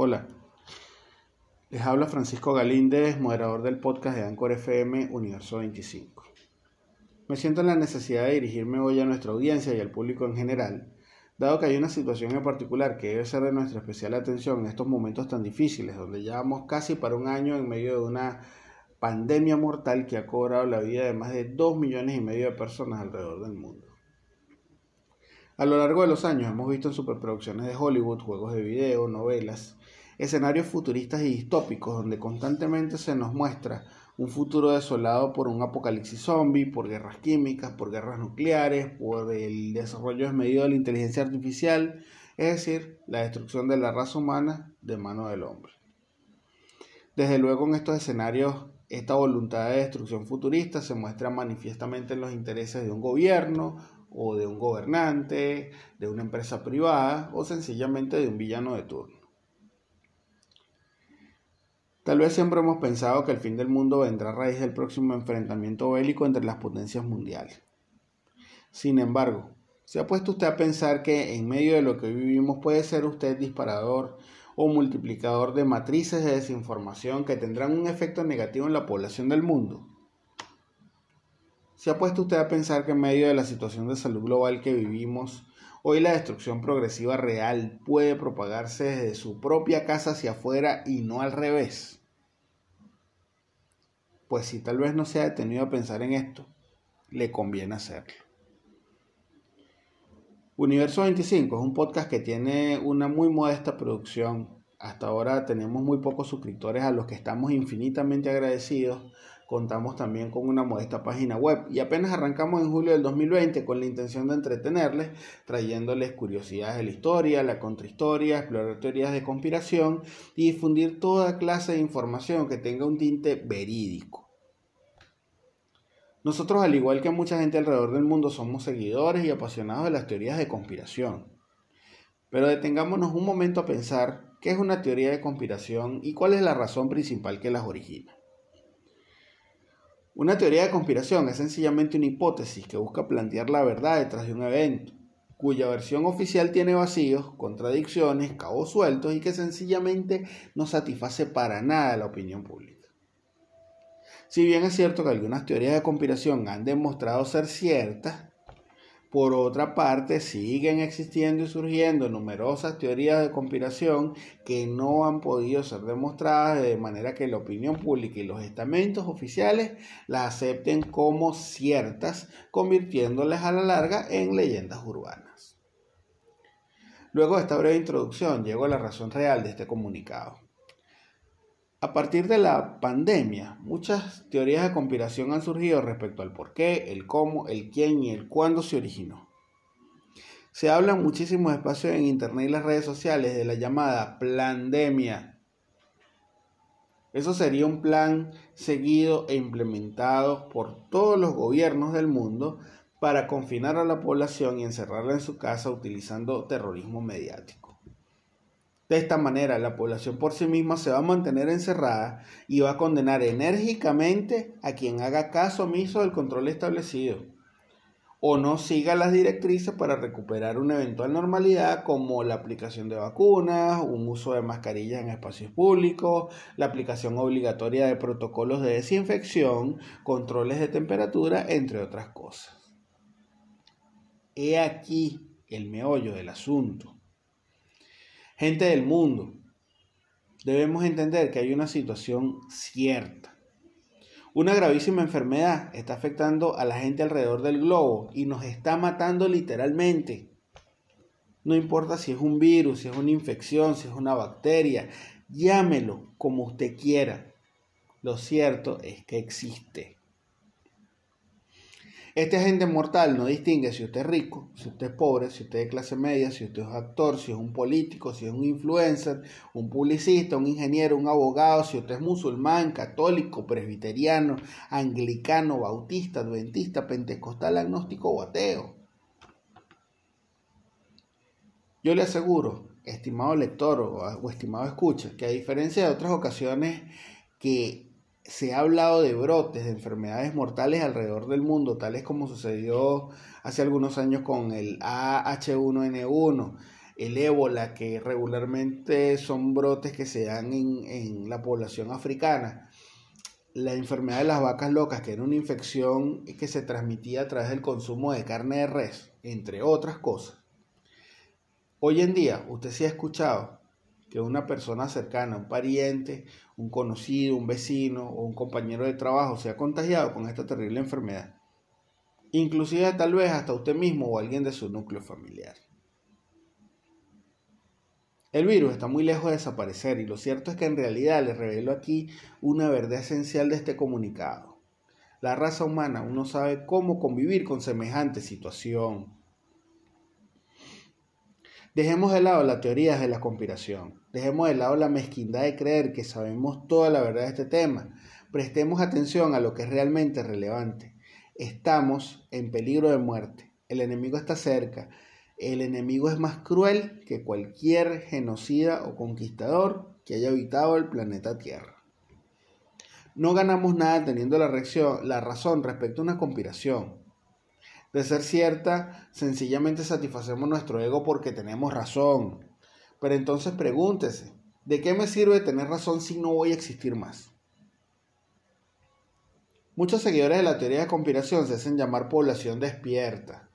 Hola, les habla Francisco Galíndez, moderador del podcast de Anchor FM Universo 25. Me siento en la necesidad de dirigirme hoy a nuestra audiencia y al público en general, dado que hay una situación en particular que debe ser de nuestra especial atención en estos momentos tan difíciles, donde llevamos casi para un año en medio de una pandemia mortal que ha cobrado la vida de más de 2 millones y medio de personas alrededor del mundo. A lo largo de los años hemos visto en superproducciones de Hollywood, juegos de video, novelas, escenarios futuristas y distópicos donde constantemente se nos muestra un futuro desolado por un apocalipsis zombie, por guerras químicas, por guerras nucleares, por el desarrollo desmedido de la inteligencia artificial, es decir, la destrucción de la raza humana de mano del hombre. Desde luego en estos escenarios esta voluntad de destrucción futurista se muestra manifiestamente en los intereses de un gobierno, o de un gobernante, de una empresa privada o sencillamente de un villano de turno. Tal vez siempre hemos pensado que el fin del mundo vendrá a raíz del próximo enfrentamiento bélico entre las potencias mundiales. Sin embargo, ¿se ha puesto usted a pensar que en medio de lo que vivimos puede ser usted disparador o multiplicador de matrices de desinformación que tendrán un efecto negativo en la población del mundo? ¿Se ha puesto usted a pensar que en medio de la situación de salud global que vivimos, hoy la destrucción progresiva real puede propagarse desde su propia casa hacia afuera y no al revés? Pues si tal vez no se ha detenido a pensar en esto, le conviene hacerlo. Universo 25 es un podcast que tiene una muy modesta producción. Hasta ahora tenemos muy pocos suscriptores a los que estamos infinitamente agradecidos Contamos también con una modesta página web y apenas arrancamos en julio del 2020 con la intención de entretenerles, trayéndoles curiosidades de la historia, la contrahistoria, explorar teorías de conspiración y difundir toda clase de información que tenga un tinte verídico. Nosotros, al igual que mucha gente alrededor del mundo, somos seguidores y apasionados de las teorías de conspiración. Pero detengámonos un momento a pensar qué es una teoría de conspiración y cuál es la razón principal que las origina. Una teoría de conspiración es sencillamente una hipótesis que busca plantear la verdad detrás de un evento, cuya versión oficial tiene vacíos, contradicciones, cabos sueltos y que sencillamente no satisface para nada la opinión pública. Si bien es cierto que algunas teorías de conspiración han demostrado ser ciertas, por otra parte, siguen existiendo y surgiendo numerosas teorías de conspiración que no han podido ser demostradas de manera que la opinión pública y los estamentos oficiales las acepten como ciertas, convirtiéndolas a la larga en leyendas urbanas. Luego de esta breve introducción, llego a la razón real de este comunicado. A partir de la pandemia, muchas teorías de conspiración han surgido respecto al por qué, el cómo, el quién y el cuándo se originó. Se habla en muchísimos espacios en Internet y las redes sociales de la llamada pandemia. Eso sería un plan seguido e implementado por todos los gobiernos del mundo para confinar a la población y encerrarla en su casa utilizando terrorismo mediático. De esta manera, la población por sí misma se va a mantener encerrada y va a condenar enérgicamente a quien haga caso omiso del control establecido o no siga las directrices para recuperar una eventual normalidad como la aplicación de vacunas, un uso de mascarillas en espacios públicos, la aplicación obligatoria de protocolos de desinfección, controles de temperatura, entre otras cosas. He aquí el meollo del asunto. Gente del mundo, debemos entender que hay una situación cierta. Una gravísima enfermedad está afectando a la gente alrededor del globo y nos está matando literalmente. No importa si es un virus, si es una infección, si es una bacteria, llámelo como usted quiera. Lo cierto es que existe. Este agente mortal no distingue si usted es rico, si usted es pobre, si usted es clase media, si usted es actor, si es un político, si es un influencer, un publicista, un ingeniero, un abogado, si usted es musulmán, católico, presbiteriano, anglicano, bautista, adventista, pentecostal, agnóstico o ateo. Yo le aseguro, estimado lector o, o estimado escucha, que a diferencia de otras ocasiones que se ha hablado de brotes de enfermedades mortales alrededor del mundo, tales como sucedió hace algunos años con el AH1N1, el ébola, que regularmente son brotes que se dan en, en la población africana, la enfermedad de las vacas locas, que era una infección que se transmitía a través del consumo de carne de res, entre otras cosas. Hoy en día, usted sí ha escuchado que una persona cercana, un pariente, un conocido, un vecino o un compañero de trabajo se ha contagiado con esta terrible enfermedad. Inclusive tal vez hasta usted mismo o alguien de su núcleo familiar. El virus está muy lejos de desaparecer y lo cierto es que en realidad les revelo aquí una verdad esencial de este comunicado. La raza humana aún no sabe cómo convivir con semejante situación. Dejemos de lado las teorías de la conspiración. Dejemos de lado la mezquindad de creer que sabemos toda la verdad de este tema. Prestemos atención a lo que es realmente relevante. Estamos en peligro de muerte. El enemigo está cerca. El enemigo es más cruel que cualquier genocida o conquistador que haya habitado el planeta Tierra. No ganamos nada teniendo la, reacción, la razón respecto a una conspiración. De ser cierta, sencillamente satisfacemos nuestro ego porque tenemos razón. Pero entonces pregúntese, ¿de qué me sirve tener razón si no voy a existir más? Muchos seguidores de la teoría de conspiración se hacen llamar población despierta.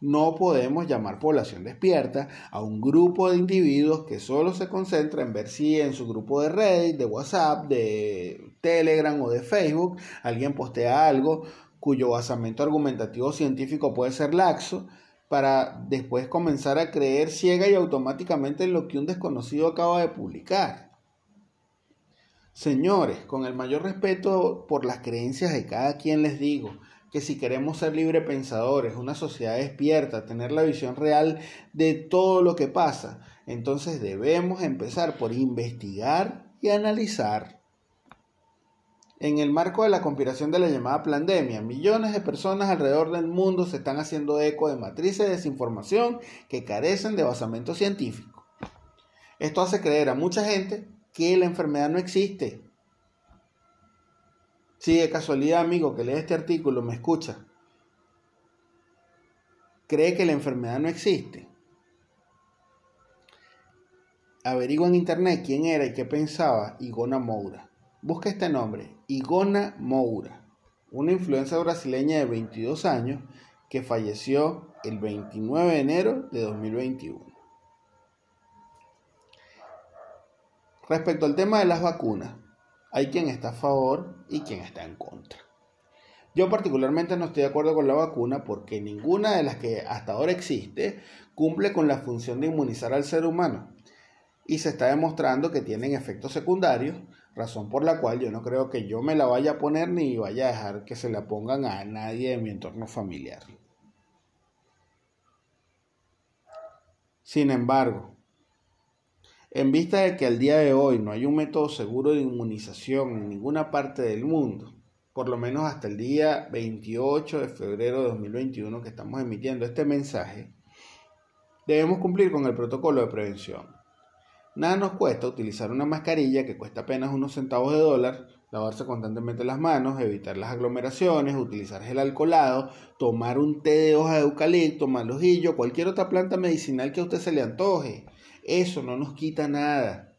No podemos llamar población despierta a un grupo de individuos que solo se concentra en ver si en su grupo de Reddit, de WhatsApp, de Telegram o de Facebook alguien postea algo cuyo basamento argumentativo científico puede ser laxo para después comenzar a creer ciega y automáticamente en lo que un desconocido acaba de publicar. Señores, con el mayor respeto por las creencias de cada quien les digo que si queremos ser libre pensadores, una sociedad despierta, tener la visión real de todo lo que pasa, entonces debemos empezar por investigar y analizar. En el marco de la conspiración de la llamada pandemia, millones de personas alrededor del mundo se están haciendo eco de matrices de desinformación que carecen de basamento científico. Esto hace creer a mucha gente que la enfermedad no existe. Si de casualidad, amigo, que lee este artículo, me escucha, cree que la enfermedad no existe, averigua en internet quién era y qué pensaba Igona Moura. Busca este nombre, Igona Moura, una influencer brasileña de 22 años que falleció el 29 de enero de 2021. Respecto al tema de las vacunas, hay quien está a favor y quien está en contra. Yo particularmente no estoy de acuerdo con la vacuna porque ninguna de las que hasta ahora existe cumple con la función de inmunizar al ser humano y se está demostrando que tienen efectos secundarios razón por la cual yo no creo que yo me la vaya a poner ni vaya a dejar que se la pongan a nadie de mi entorno familiar. Sin embargo, en vista de que al día de hoy no hay un método seguro de inmunización en ninguna parte del mundo, por lo menos hasta el día 28 de febrero de 2021 que estamos emitiendo este mensaje, debemos cumplir con el protocolo de prevención Nada nos cuesta utilizar una mascarilla que cuesta apenas unos centavos de dólar, lavarse constantemente las manos, evitar las aglomeraciones, utilizar gel alcoholado, tomar un té de hoja de eucalipto, malojillo, cualquier otra planta medicinal que a usted se le antoje. Eso no nos quita nada.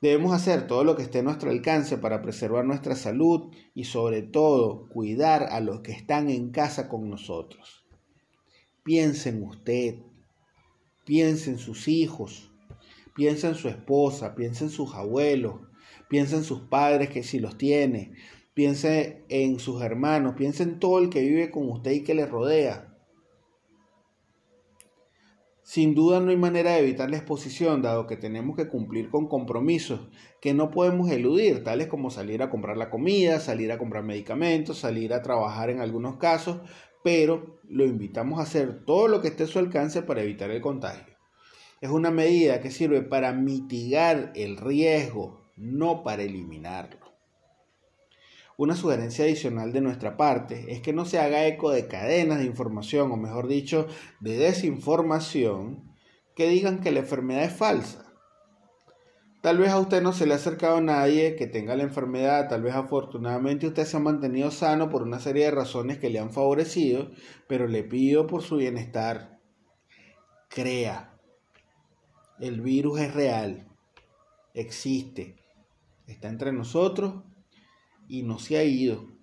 Debemos hacer todo lo que esté a nuestro alcance para preservar nuestra salud y sobre todo cuidar a los que están en casa con nosotros. Piense en usted, piense en sus hijos, Piensa en su esposa, piensa en sus abuelos, piensa en sus padres que si los tiene, piensa en sus hermanos, piensa en todo el que vive con usted y que le rodea. Sin duda no hay manera de evitar la exposición, dado que tenemos que cumplir con compromisos que no podemos eludir, tales como salir a comprar la comida, salir a comprar medicamentos, salir a trabajar en algunos casos, pero lo invitamos a hacer todo lo que esté a su alcance para evitar el contagio. Es una medida que sirve para mitigar el riesgo, no para eliminarlo. Una sugerencia adicional de nuestra parte es que no se haga eco de cadenas de información, o mejor dicho, de desinformación, que digan que la enfermedad es falsa. Tal vez a usted no se le ha acercado a nadie que tenga la enfermedad, tal vez afortunadamente usted se ha mantenido sano por una serie de razones que le han favorecido, pero le pido por su bienestar crea. El virus es real, existe, está entre nosotros y no se ha ido.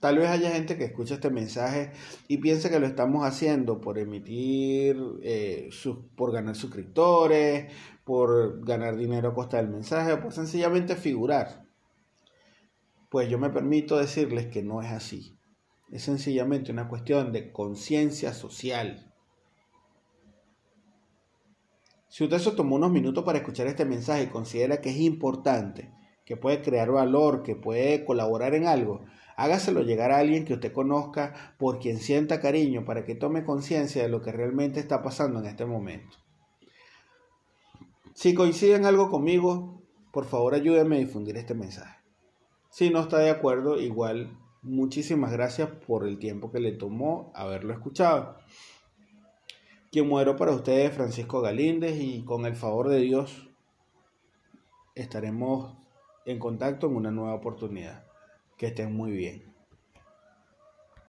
Tal vez haya gente que escucha este mensaje y piense que lo estamos haciendo por emitir, eh, por ganar suscriptores, por ganar dinero a costa del mensaje, o por sencillamente figurar. Pues yo me permito decirles que no es así. Es sencillamente una cuestión de conciencia social. Si usted se tomó unos minutos para escuchar este mensaje y considera que es importante, que puede crear valor, que puede colaborar en algo, hágaselo llegar a alguien que usted conozca, por quien sienta cariño, para que tome conciencia de lo que realmente está pasando en este momento. Si coinciden algo conmigo, por favor ayúdenme a difundir este mensaje. Si no está de acuerdo, igual muchísimas gracias por el tiempo que le tomó haberlo escuchado. Quien muero para ustedes, Francisco Galíndez, y con el favor de Dios estaremos en contacto en una nueva oportunidad. Que estén muy bien.